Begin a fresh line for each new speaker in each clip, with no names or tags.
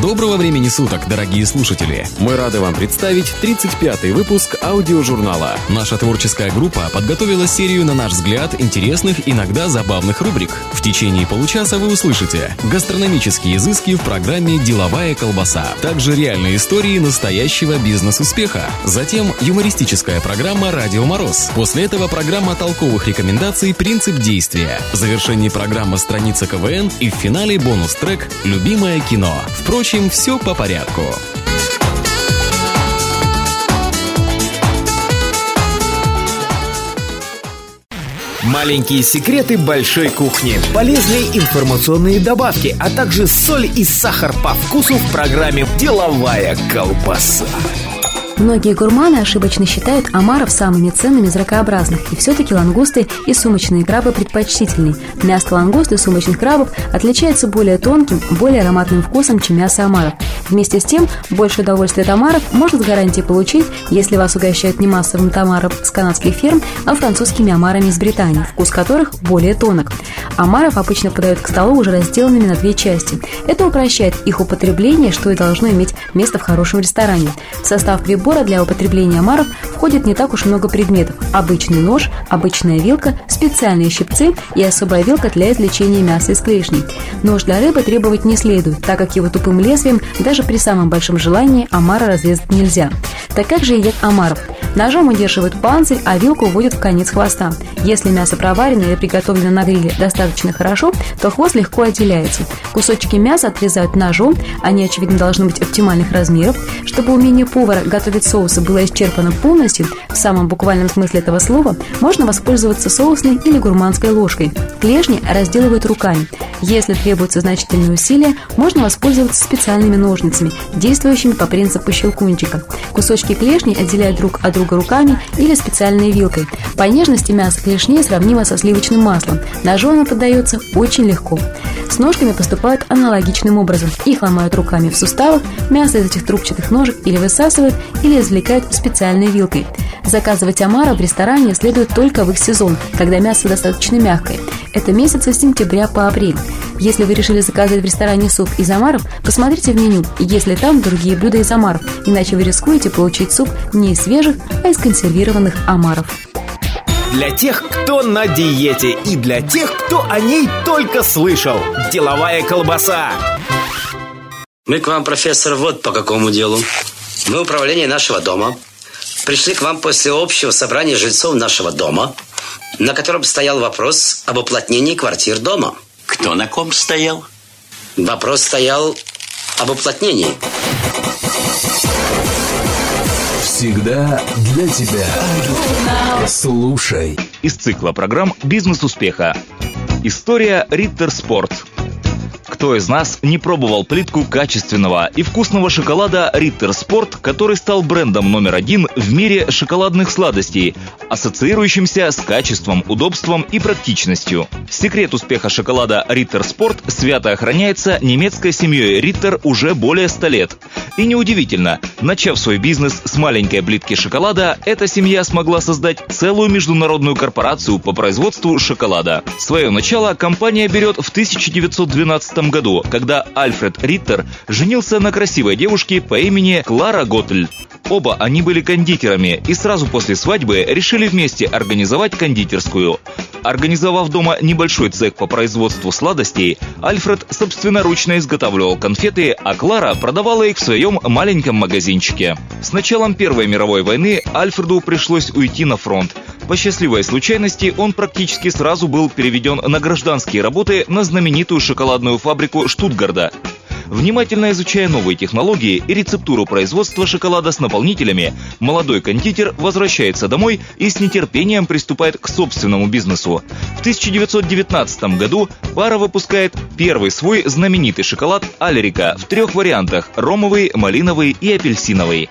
Доброго времени суток, дорогие слушатели! Мы рады вам представить 35-й выпуск аудиожурнала. Наша творческая группа подготовила серию, на наш взгляд, интересных, иногда забавных рубрик. В течение получаса вы услышите гастрономические изыски в программе «Деловая колбаса», также реальные истории настоящего бизнес-успеха, затем юмористическая программа «Радио Мороз». После этого программа толковых рекомендаций «Принцип действия», в завершении программа «Страница КВН» и в финале бонус-трек «Любимое кино». Впрочем, все по порядку.
Маленькие секреты большой кухни, полезные информационные добавки, а также соль и сахар по вкусу в программе «Деловая колбаса».
Многие гурманы ошибочно считают омаров самыми ценными из ракообразных, и все-таки лангусты и сумочные крабы предпочтительней. Мясо лангуст и сумочных крабов отличается более тонким, более ароматным вкусом, чем мясо омаров. Вместе с тем, больше удовольствия от омаров можно с гарантией получить, если вас угощают не массовым омаром с канадских ферм, а французскими омарами из Бретани, вкус которых более тонок. Омаров обычно подают к столу уже разделанными на две части. Это упрощает их употребление, что и должно иметь место в хорошем ресторане. В состав прибора для употребления омаров входит не так уж много предметов. Обычный нож, обычная вилка, специальные щипцы и особая вилка для извлечения мяса из клешней. Нож для рыбы требовать не следует, так как его тупым лезвием даже при самом большом желании омара разрезать нельзя. Так как же едят омаров? Ножом удерживают панцирь, а вилку уводят в конец хвоста. Если мясо проварено или приготовлено на гриле достаточно хорошо, то хвост легко отделяется. Кусочки мяса отрезают ножом, они, очевидно, должны быть оптимальных размеров. Чтобы умение повара готовить соусы было исчерпано полностью, в самом буквальном смысле этого слова, можно воспользоваться соусной или гурманской ложкой. Клешни разделывают руками. Если требуются значительные усилия, можно воспользоваться специальными ножницами, действующими по принципу щелкунчика. Кусочки клешни отделяют друг от друга руками или специальной вилкой. По нежности мясо клешней сравнимо со сливочным маслом. Ножу оно поддается очень легко. С ножками поступают аналогичным образом. Их ломают руками в суставах, мясо из этих трубчатых ножек или высасывают, или извлекают специальной вилкой. Заказывать омара в ресторане следует только в их сезон, когда мясо достаточно мягкое. Это месяцы с сентября по апрель. Если вы решили заказать в ресторане суп из омаров, посмотрите в меню, если там другие блюда из омаров, иначе вы рискуете получить суп не из свежих, а из консервированных омаров.
Для тех, кто на диете и для тех, кто о ней только слышал. Деловая колбаса.
Мы к вам, профессор, вот по какому делу. Мы управление нашего дома. Пришли к вам после общего собрания жильцов нашего дома, на котором стоял вопрос об уплотнении квартир дома.
Кто на ком стоял?
Вопрос стоял об уплотнении.
Всегда для тебя. Слушай.
Из цикла программ «Бизнес успеха». История Риттер Спорт. Кто из нас не пробовал плитку качественного и вкусного шоколада Ritter Sport, который стал брендом номер один в мире шоколадных сладостей, ассоциирующимся с качеством, удобством и практичностью. Секрет успеха шоколада Ritter Sport свято охраняется немецкой семьей Ritter уже более 100 лет. И неудивительно, начав свой бизнес с маленькой плитки шоколада, эта семья смогла создать целую международную корпорацию по производству шоколада. Свое начало компания берет в 1912 году, когда Альфред Риттер женился на красивой девушке по имени Клара Готль. Оба они были кондитерами и сразу после свадьбы решили вместе организовать кондитерскую. Организовав дома небольшой цех по производству сладостей, Альфред собственноручно изготавливал конфеты, а Клара продавала их в своем маленьком магазинчике. С началом Первой мировой войны Альфреду пришлось уйти на фронт. По счастливой случайности он практически сразу был переведен на гражданские работы на знаменитую шоколадную фабрику Штутгарда. Внимательно изучая новые технологии и рецептуру производства шоколада с наполнителями, молодой кондитер возвращается домой и с нетерпением приступает к собственному бизнесу. В 1919 году пара выпускает первый свой знаменитый шоколад Алерика в трех вариантах – ромовый, малиновый и апельсиновый.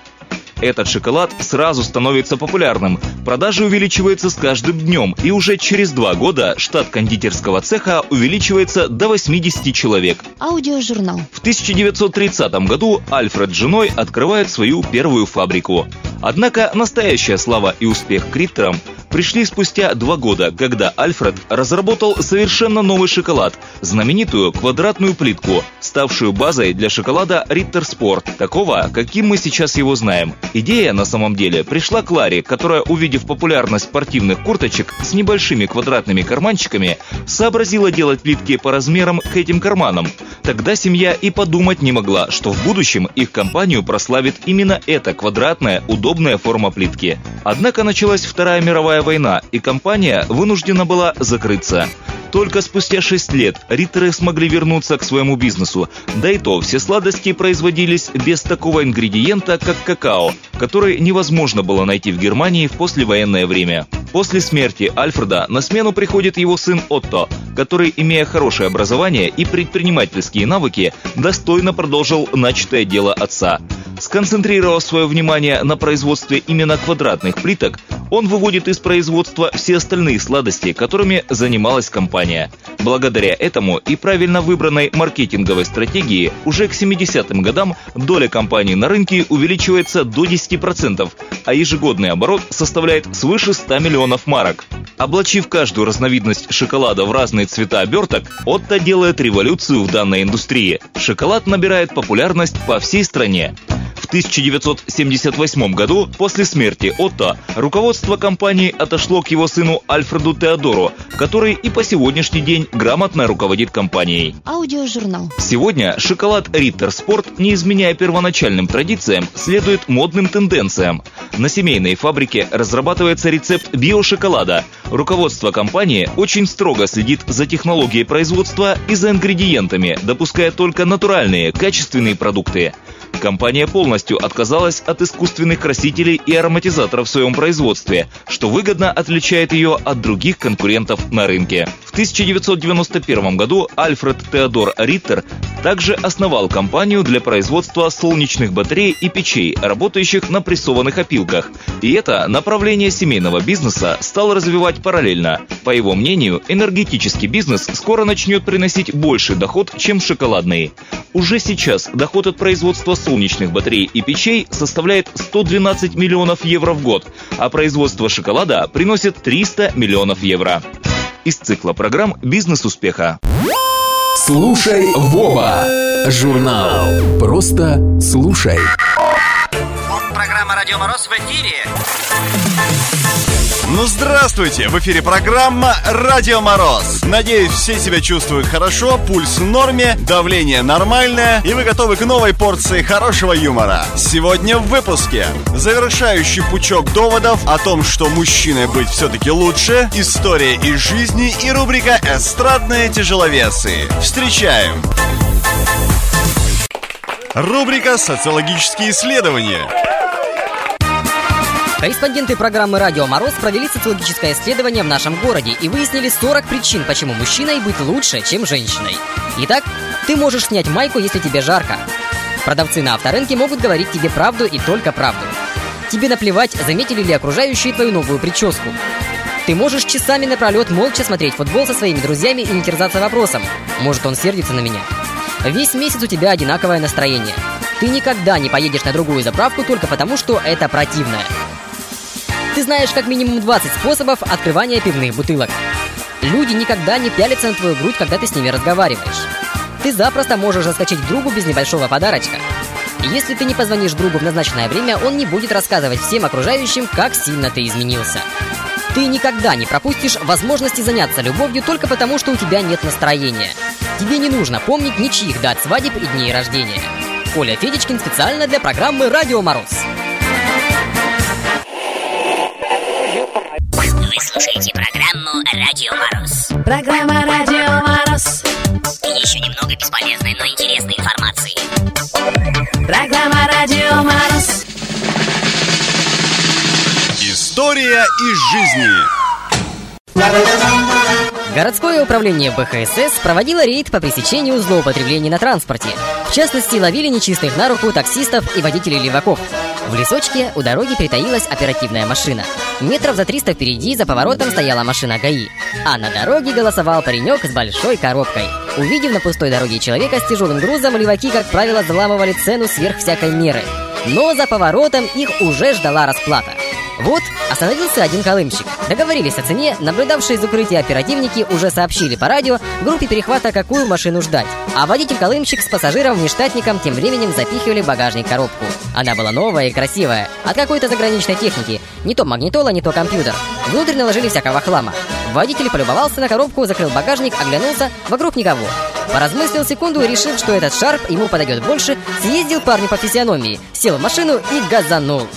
Этот шоколад сразу становится популярным. Продажи увеличиваются с каждым днем, и уже через два года штат кондитерского цеха увеличивается до 80 человек.
Аудиожурнал.
В 1930 году Альфред с женой открывает свою первую фабрику. Однако настоящая слава и успех Криттерам пришли спустя два года, когда Альфред разработал совершенно новый шоколад, знаменитую квадратную плитку, ставшую базой для шоколада Ritter Sport, такого, каким мы сейчас его знаем. Идея, на самом деле, пришла к Ларе, которая, увидев популярность спортивных курточек с небольшими квадратными карманчиками, сообразила делать плитки по размерам к этим карманам. Тогда семья и подумать не могла, что в будущем их компанию прославит именно эта квадратная, удобная форма плитки. Однако началась Вторая мировая война, и компания вынуждена была закрыться. Только спустя 6 лет Риттеры смогли вернуться к своему бизнесу. Да и то, все сладости производились без такого ингредиента, как какао, который невозможно было найти в Германии в послевоенное время. После смерти Альфреда на смену приходит его сын Отто, который, имея хорошее образование и предпринимательские навыки, достойно продолжил начатое дело отца. Сконцентрировав свое внимание на производстве именно квадратных плиток, он выводит из производства все остальные сладости, которыми занималась компания. Благодаря этому и правильно выбранной маркетинговой стратегии уже к 70-м годам доля компании на рынке увеличивается до 10%, а ежегодный оборот составляет свыше 100 миллионов марок. Облачив каждую разновидность шоколада в разные цвета оберток, Отто делает революцию в данной индустрии. Шоколад набирает популярность по всей стране. В 1978 году, после смерти Отто, руководство компании отошло к его сыну Альфреду Теодору, который и по сегодняшний день грамотно руководит компанией.
Аудиожурнал.
Сегодня шоколад Ritter Sport, не изменяя первоначальным традициям, следует модным тенденциям. На семейной фабрике разрабатывается рецепт биошоколада. Руководство компании очень строго следит за технологией производства и за ингредиентами, допуская только натуральные, качественные продукты. Компания полностью отказалась от искусственных красителей и ароматизаторов в своем производстве, что выгодно отличает ее от других конкурентов на рынке. В 1991 году Альфред Теодор Риттер также основал компанию для производства солнечных батарей и печей, работающих на прессованных опилках. И это направление семейного бизнеса стал развивать параллельно. По его мнению, энергетический бизнес скоро начнет приносить больший доход, чем шоколадный. Уже сейчас доход от производства солнечных батарей и печей составляет 112 миллионов евро в год, а производство шоколада приносит 300 миллионов евро. Из цикла программ «Бизнес успеха».
Слушай Воба. Журнал. Просто слушай.
Программа «Радио Мороз» в эфире.
Ну здравствуйте! В эфире программа «Радио Мороз». Надеюсь, все себя чувствуют хорошо, пульс в норме, давление нормальное, и вы готовы к новой порции хорошего юмора. Сегодня в выпуске завершающий пучок доводов о том, что мужчиной быть все-таки лучше, история из жизни и рубрика «Эстрадные тяжеловесы». Встречаем! Рубрика «Социологические исследования».
Корреспонденты программы «Радио Мороз» провели социологическое исследование в нашем городе и выяснили 40 причин, почему мужчиной быть лучше, чем женщиной. Итак, ты можешь снять майку, если тебе жарко. Продавцы на авторынке могут говорить тебе правду и только правду. Тебе наплевать, заметили ли окружающие твою новую прическу. Ты можешь часами напролет молча смотреть футбол со своими друзьями и не терзаться вопросом. Может, он сердится на меня. Весь месяц у тебя одинаковое настроение. Ты никогда не поедешь на другую заправку только потому, что это противное. Ты знаешь как минимум 20 способов открывания пивных бутылок. Люди никогда не пялятся на твою грудь, когда ты с ними разговариваешь. Ты запросто можешь заскочить другу без небольшого подарочка. Если ты не позвонишь другу в назначенное время, он не будет рассказывать всем окружающим, как сильно ты изменился. Ты никогда не пропустишь возможности заняться любовью только потому, что у тебя нет настроения. Тебе не нужно помнить ничьих дат свадеб и дней рождения. Коля Федечкин специально для программы «Радио Мороз».
Слушаете программу «Радио Мороз».
Программа «Радио Мороз».
И еще немного бесполезной, но интересной информации.
Программа «Радио Мороз».
История из жизни.
Городское управление БХСС проводило рейд по пресечению злоупотреблений на транспорте. В частности, ловили нечистых на руку таксистов и водителей леваков. В лесочке у дороги притаилась оперативная машина. Метров за 300 впереди за поворотом стояла машина ГАИ. А на дороге голосовал паренек с большой коробкой. Увидев на пустой дороге человека с тяжелым грузом, леваки, как правило, взламывали цену сверх всякой меры. Но за поворотом их уже ждала расплата. Вот остановился один колымщик. Договорились о цене, наблюдавшие из укрытия оперативники уже сообщили по радио группе перехвата, какую машину ждать. А водитель-колымщик с пассажиром-внештатником тем временем запихивали в багажник коробку. Она была новая и красивая, от какой-то заграничной техники. Не то магнитола, не то компьютер. Внутрь наложили всякого хлама. Водитель полюбовался на коробку, закрыл багажник, оглянулся, вокруг никого. Поразмыслил секунду и решив, что этот шарп ему подойдет больше, съездил парню по физиономии, сел в машину и газанул.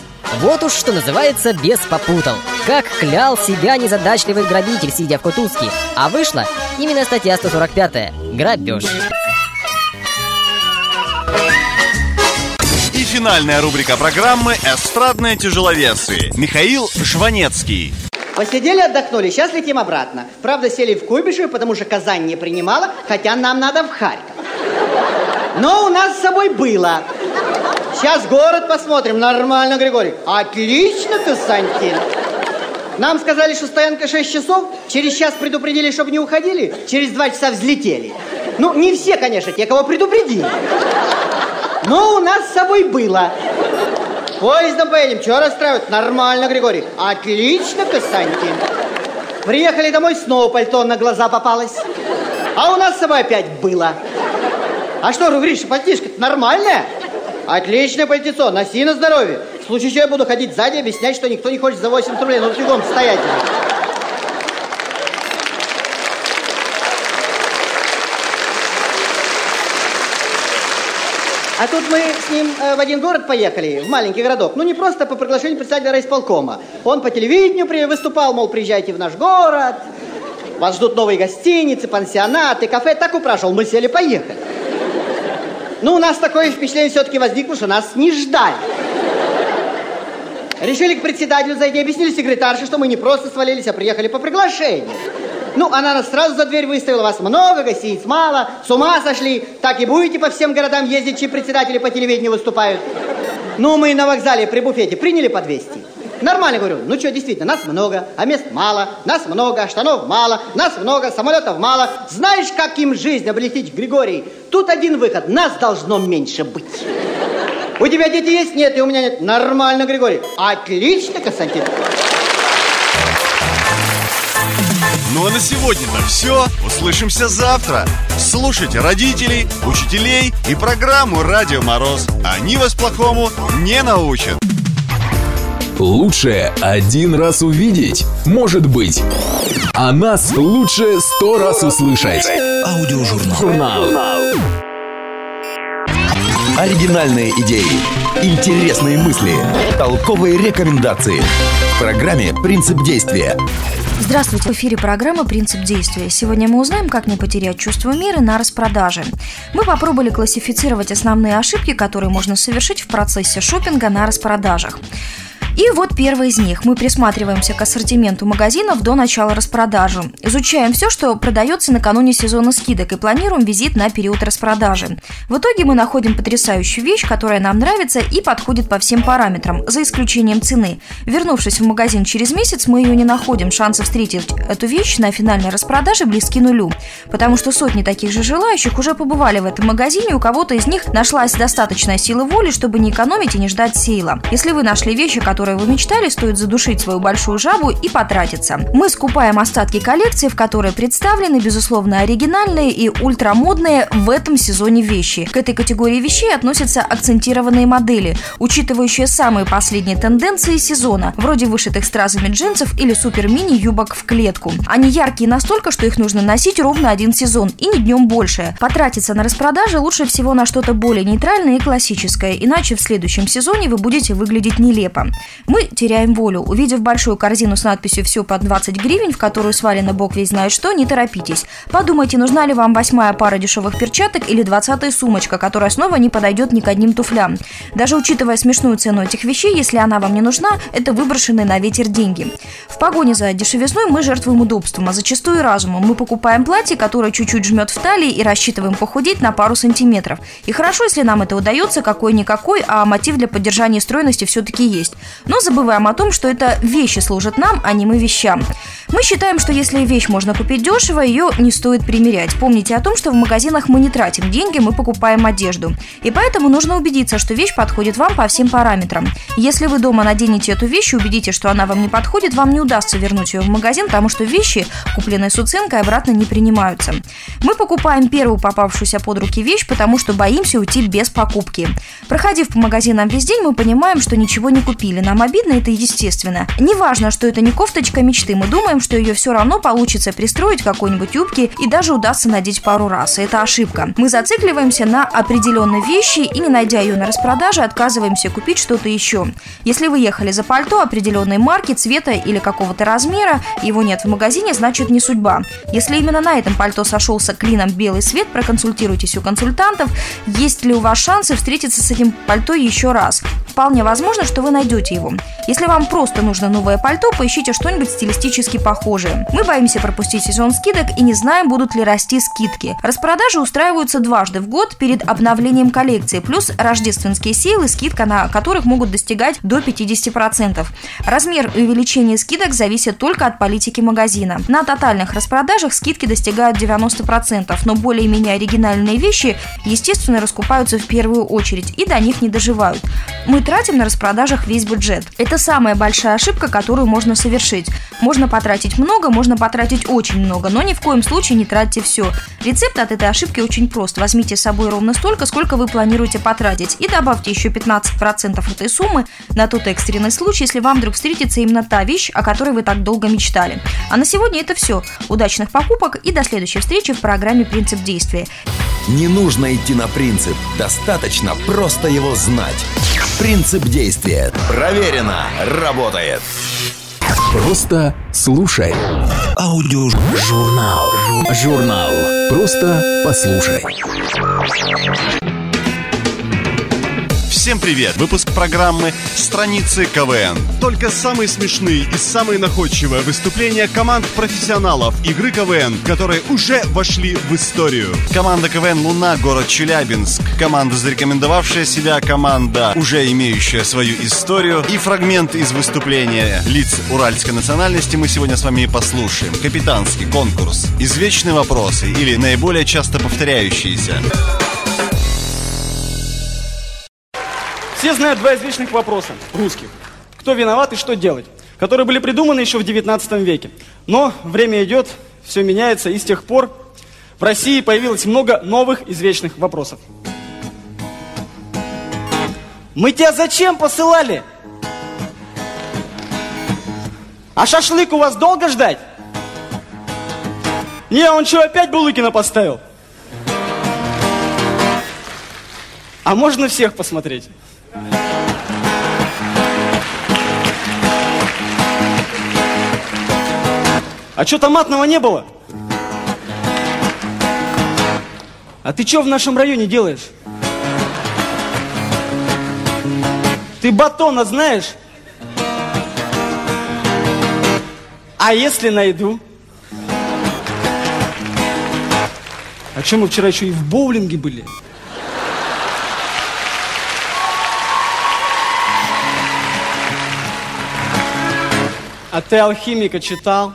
Вот уж что называется без попутал. Как клял себя незадачливый грабитель, сидя в кутузке. А вышла именно статья 145 «Грабеж».
И финальная рубрика программы «Эстрадные тяжеловесы». Михаил Жванецкий.
Посидели, отдохнули, сейчас летим обратно. Правда, сели в Куйбышев, потому что Казань не принимала, хотя нам надо в Харьков. Но у нас с собой было. Сейчас город посмотрим. Нормально, Григорий. Отлично, Константин. Нам сказали, что стоянка 6 часов. Через час предупредили, чтобы не уходили. Через 2 часа взлетели. Ну, не все, конечно, те, кого предупредили. Но у нас с собой было. Поездом поедем. Чего расстраивать? Нормально, Григорий. Отлично, Константин. Приехали домой, снова пальто на глаза попалось. А у нас с собой опять было. А что, Гриша, пальтишко нормальное? Отличное пальтецо, носи на здоровье. В случае чего я буду ходить сзади, объяснять, что никто не хочет за 80 рублей. Ну, фигом стоять. А тут мы с ним э, в один город поехали, в маленький городок. Ну, не просто по приглашению председателя райисполкома. Он по телевидению при- выступал, мол, приезжайте в наш город. Вас ждут новые гостиницы, пансионаты, кафе. Так упрашивал, мы сели, поехали. Ну, у нас такое впечатление все-таки возникло, что нас не ждали. Решили к председателю зайти, объяснили секретарше, что мы не просто свалились, а приехали по приглашению. Ну, она нас сразу за дверь выставила, вас много, гостиниц мало, с ума сошли, так и будете по всем городам ездить, чьи председатели по телевидению выступают. Ну, мы на вокзале при буфете приняли по 200. Нормально, говорю, ну что, действительно, нас много, а мест мало, нас много, штанов мало, нас много, самолетов мало. Знаешь, как им жизнь облететь, Григорий? Тут один выход, нас должно меньше быть. У тебя дети есть? Нет, и у меня нет. Нормально, Григорий. Отлично, Константин.
Ну а на сегодня-то все. Услышимся завтра. Слушайте родителей, учителей и программу «Радио Мороз». Они вас плохому не научат.
Лучше один раз увидеть, может быть. А нас лучше сто раз услышать.
Аудиожурнал.
Журнал.
Оригинальные идеи, интересные мысли, толковые рекомендации. В программе «Принцип действия».
Здравствуйте, в эфире программа «Принцип действия». Сегодня мы узнаем, как не потерять чувство меры на распродаже. Мы попробовали классифицировать основные ошибки, которые можно совершить в процессе шопинга на распродажах. И вот первый из них. Мы присматриваемся к ассортименту магазинов до начала распродажи. Изучаем все, что продается накануне сезона скидок и планируем визит на период распродажи. В итоге мы находим потрясающую вещь, которая нам нравится и подходит по всем параметрам, за исключением цены. Вернувшись в магазин через месяц, мы ее не находим. Шансы встретить эту вещь на финальной распродаже близки нулю. Потому что сотни таких же желающих уже побывали в этом магазине, у кого-то из них нашлась достаточная сила воли, чтобы не экономить и не ждать сейла. Если вы нашли вещи, которые вы мечтали, стоит задушить свою большую жабу и потратиться. Мы скупаем остатки коллекции, в которой представлены, безусловно, оригинальные и ультрамодные в этом сезоне вещи. К этой категории вещей относятся акцентированные модели, учитывающие самые последние тенденции сезона, вроде вышитых стразами джинсов или супер-мини юбок в клетку. Они яркие настолько, что их нужно носить ровно один сезон и не днем больше. Потратиться на распродаже лучше всего на что-то более нейтральное и классическое, иначе в следующем сезоне вы будете выглядеть нелепо. Мы теряем волю. Увидев большую корзину с надписью «Все по 20 гривен», в которую свалено бог весь знает что, не торопитесь. Подумайте, нужна ли вам восьмая пара дешевых перчаток или двадцатая сумочка, которая снова не подойдет ни к одним туфлям. Даже учитывая смешную цену этих вещей, если она вам не нужна, это выброшенные на ветер деньги. В погоне за дешевизной мы жертвуем удобством, а зачастую и разумом. Мы покупаем платье, которое чуть-чуть жмет в талии и рассчитываем похудеть на пару сантиметров. И хорошо, если нам это удается, какой-никакой, а мотив для поддержания стройности все-таки есть. Но забываем о том, что это вещи служат нам, а не мы вещам. Мы считаем, что если вещь можно купить дешево, ее не стоит примерять. Помните о том, что в магазинах мы не тратим деньги, мы покупаем одежду. И поэтому нужно убедиться, что вещь подходит вам по всем параметрам. Если вы дома наденете эту вещь и убедитесь, что она вам не подходит, вам не удастся вернуть ее в магазин, потому что вещи, купленные с уценкой, обратно не принимаются. Мы покупаем первую попавшуюся под руки вещь, потому что боимся уйти без покупки. Проходив по магазинам весь день, мы понимаем, что ничего не купили. Нам обидно, это естественно. Неважно, что это не кофточка мечты, мы думаем, что ее все равно получится пристроить какой-нибудь юбке и даже удастся надеть пару раз. Это ошибка. Мы зацикливаемся на определенной вещи и, не найдя ее на распродаже, отказываемся купить что-то еще. Если вы ехали за пальто определенной марки, цвета или какого-то размера, его нет в магазине, значит не судьба. Если именно на этом пальто сошелся клином белый свет, проконсультируйтесь у консультантов, есть ли у вас шансы встретиться с этим пальто еще раз. Вполне возможно, что вы найдете его. Если вам просто нужно новое пальто, поищите что-нибудь стилистически похожее. Мы боимся пропустить сезон скидок и не знаем, будут ли расти скидки. Распродажи устраиваются дважды в год перед обновлением коллекции, плюс рождественские сейлы, скидка на которых могут достигать до 50%. Размер и увеличение скидок зависит только от политики магазина. На тотальных распродажах скидки достигают 90%, но более-менее оригинальные вещи, естественно, раскупаются в первую очередь и до них не доживают. Мы тратим на распродажах весь бюджет. Это самая большая ошибка, которую можно совершить. Можно потратить много, можно потратить очень много, но ни в коем случае не тратьте все. Рецепт от этой ошибки очень прост. Возьмите с собой ровно столько, сколько вы планируете потратить, и добавьте еще 15% этой суммы на тот экстренный случай, если вам вдруг встретится именно та вещь, о которой вы так долго мечтали. А на сегодня это все. Удачных покупок и до следующей встречи в программе «Принцип действия».
Не нужно идти на принцип, достаточно просто его знать. Принцип действия. Проверено. Работает.
Просто слушай.
Аудиожурнал.
Журнал. Просто послушай.
Всем привет! Выпуск программы «Страницы КВН». Только самые смешные и самые находчивые выступления команд профессионалов игры КВН, которые уже вошли в историю. Команда КВН «Луна», город Челябинск. Команда, зарекомендовавшая себя, команда, уже имеющая свою историю. И фрагмент из выступления лиц уральской национальности мы сегодня с вами и послушаем. Капитанский конкурс. Извечные вопросы или наиболее часто повторяющиеся.
Все знают два извечных вопроса русских. Кто виноват и что делать? Которые были придуманы еще в 19 веке. Но время идет, все меняется, и с тех пор в России появилось много новых извечных вопросов. Мы тебя зачем посылали? А шашлык у вас долго ждать? Не, он что, опять Булыкина поставил? А можно всех посмотреть? А что томатного не было? А ты что в нашем районе делаешь? Ты батона знаешь? А если найду? А что мы вчера еще и в боулинге были? А ты алхимика читал?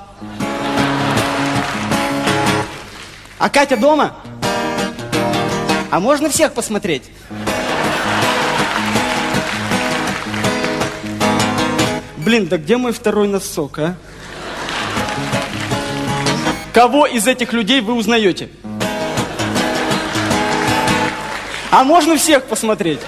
А Катя дома? А можно всех посмотреть? Блин, да где мой второй носок, а? Кого из этих людей вы узнаете? А можно всех посмотреть?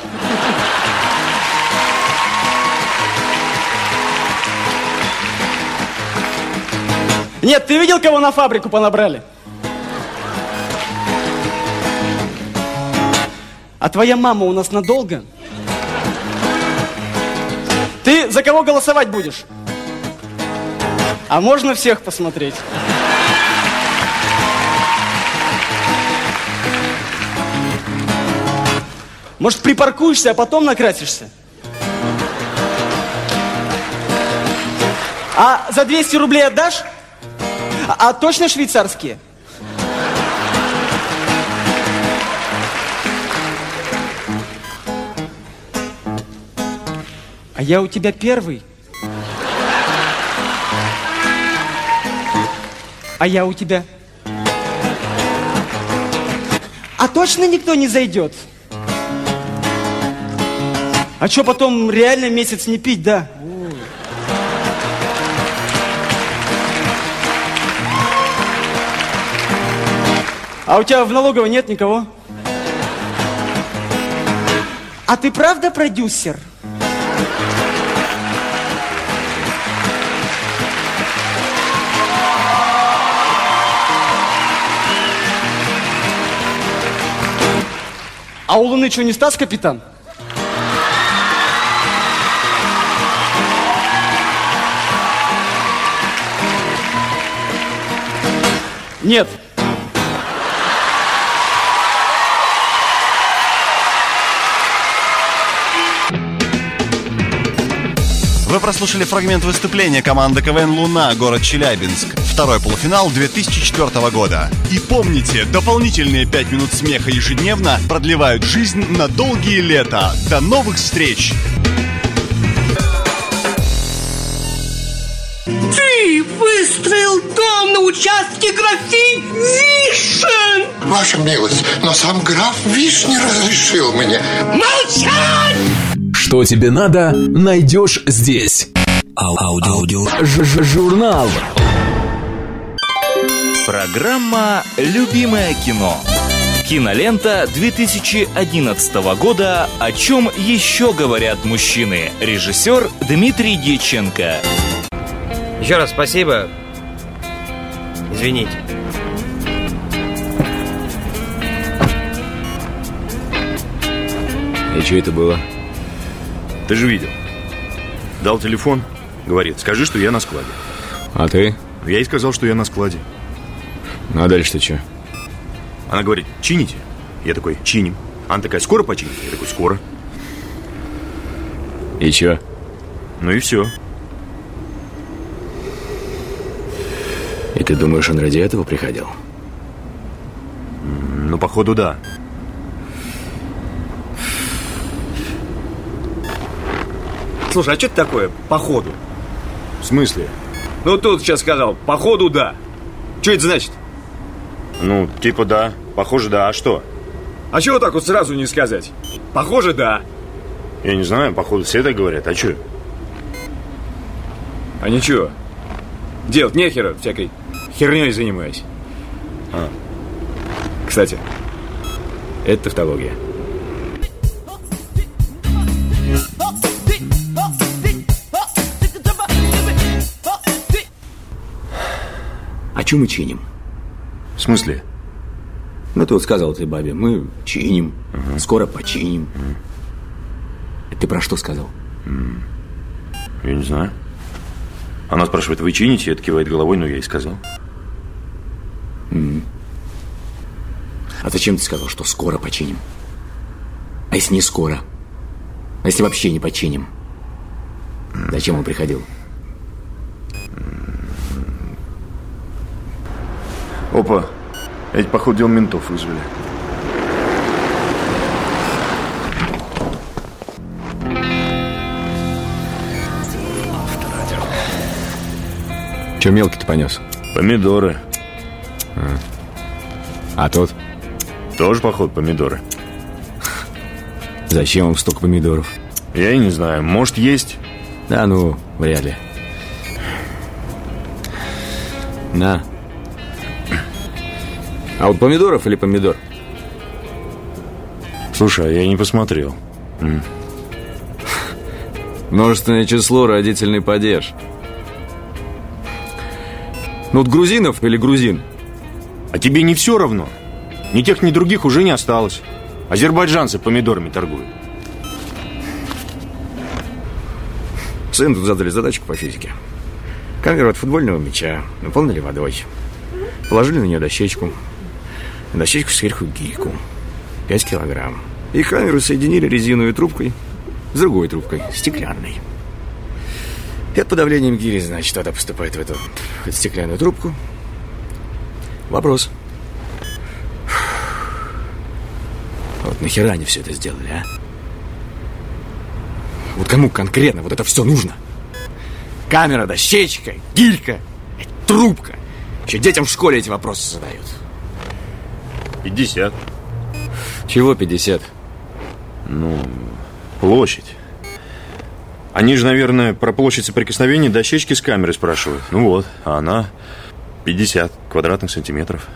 Нет, ты видел, кого на фабрику понабрали? А твоя мама у нас надолго? Ты за кого голосовать будешь? А можно всех посмотреть? Может, припаркуешься, а потом накрасишься? А за 200 рублей отдашь? А, а точно швейцарские? А я у тебя первый. А я у тебя. А точно никто не зайдет? А что потом реально месяц не пить, да? А у тебя в налоговой нет никого? А ты правда продюсер? А у Луны что, не Стас капитан? Нет.
Прослушали фрагмент выступления команды КВН «Луна», город Челябинск. Второй полуфинал 2004 года. И помните, дополнительные 5 минут смеха ежедневно продлевают жизнь на долгие лета. До новых встреч!
Ты выстроил дом на участке графинь Вишен!
Ваша милость, но сам граф Виш не разрешил мне.
Молчать!
Что тебе надо, найдешь здесь. Аудио. Ж -ж Журнал.
Программа «Любимое кино». Кинолента 2011 года «О чем еще говорят мужчины». Режиссер Дмитрий Дьяченко.
Еще раз спасибо. Извините.
И что это было?
Ты же видел. Дал телефон, говорит, скажи, что я на складе.
А ты?
Я ей сказал, что я на складе.
Ну а дальше-то что?
Она говорит, чините. Я такой, чиним. Она такая, скоро почините? Я такой, скоро.
И чё?
Ну и все.
И ты думаешь, он ради этого приходил?
Ну, походу, да.
Слушай, а что это такое? Походу.
В смысле?
Ну, тут сейчас сказал, походу, да. Что это значит?
Ну, типа да. Похоже, да. А что?
А чего так вот сразу не сказать? Похоже, да.
Я не знаю, походу, все так говорят. А что?
А ничего. Делать нехера, всякой херней занимаюсь.
А.
Кстати, это тавтология.
Чё мы чиним?
В смысле?
Ну, ты вот сказал ты бабе, мы чиним, скоро починим. Ты про что сказал?
Я не знаю. Она спрашивает, вы чините? Я кивает головой, но я ей сказал.
А зачем ты сказал, что скоро починим? А если не скоро? А если вообще не починим? Зачем он приходил?
Опа, эти, походу, дел ментов вызвали.
Че мелкий-то понес?
Помидоры.
А, а тот?
Тоже, походу, помидоры.
Зачем вам столько помидоров?
Я и не знаю. Может, есть?
Да ну, вряд ли. На. А вот помидоров или помидор?
Слушай, а я не посмотрел. М.
Множественное число, родительный падеж. Ну вот грузинов или грузин?
А тебе не все равно? Ни тех, ни других уже не осталось. Азербайджанцы помидорами торгуют.
Сын тут задали задачку по физике. Камеру от футбольного мяча наполнили водой. Положили на нее дощечку. На дощечку сверху гирьку. 5 килограмм. И камеру соединили резиновой трубкой с другой трубкой, стеклянной. И от подавлением гири, значит, вода поступает в эту, в эту стеклянную трубку. Вопрос. Вот нахера они все это сделали, а? Вот кому конкретно вот это все нужно? Камера, дощечка, гилька, трубка. Еще детям в школе эти вопросы задают.
50.
Чего 50?
Ну, площадь. Они же, наверное, про площадь соприкосновения дощечки с камерой спрашивают. Ну вот, а она 50 квадратных сантиметров.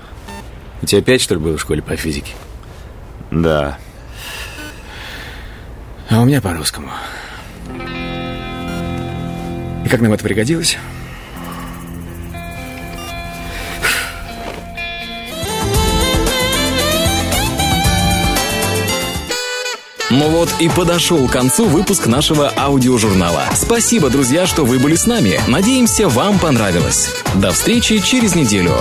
У тебя 5, что ли, было в школе по физике?
Да.
А у меня по-русскому. И как нам это пригодилось?
Ну вот и подошел к концу выпуск нашего аудиожурнала. Спасибо, друзья, что вы были с нами. Надеемся, вам понравилось. До встречи через неделю.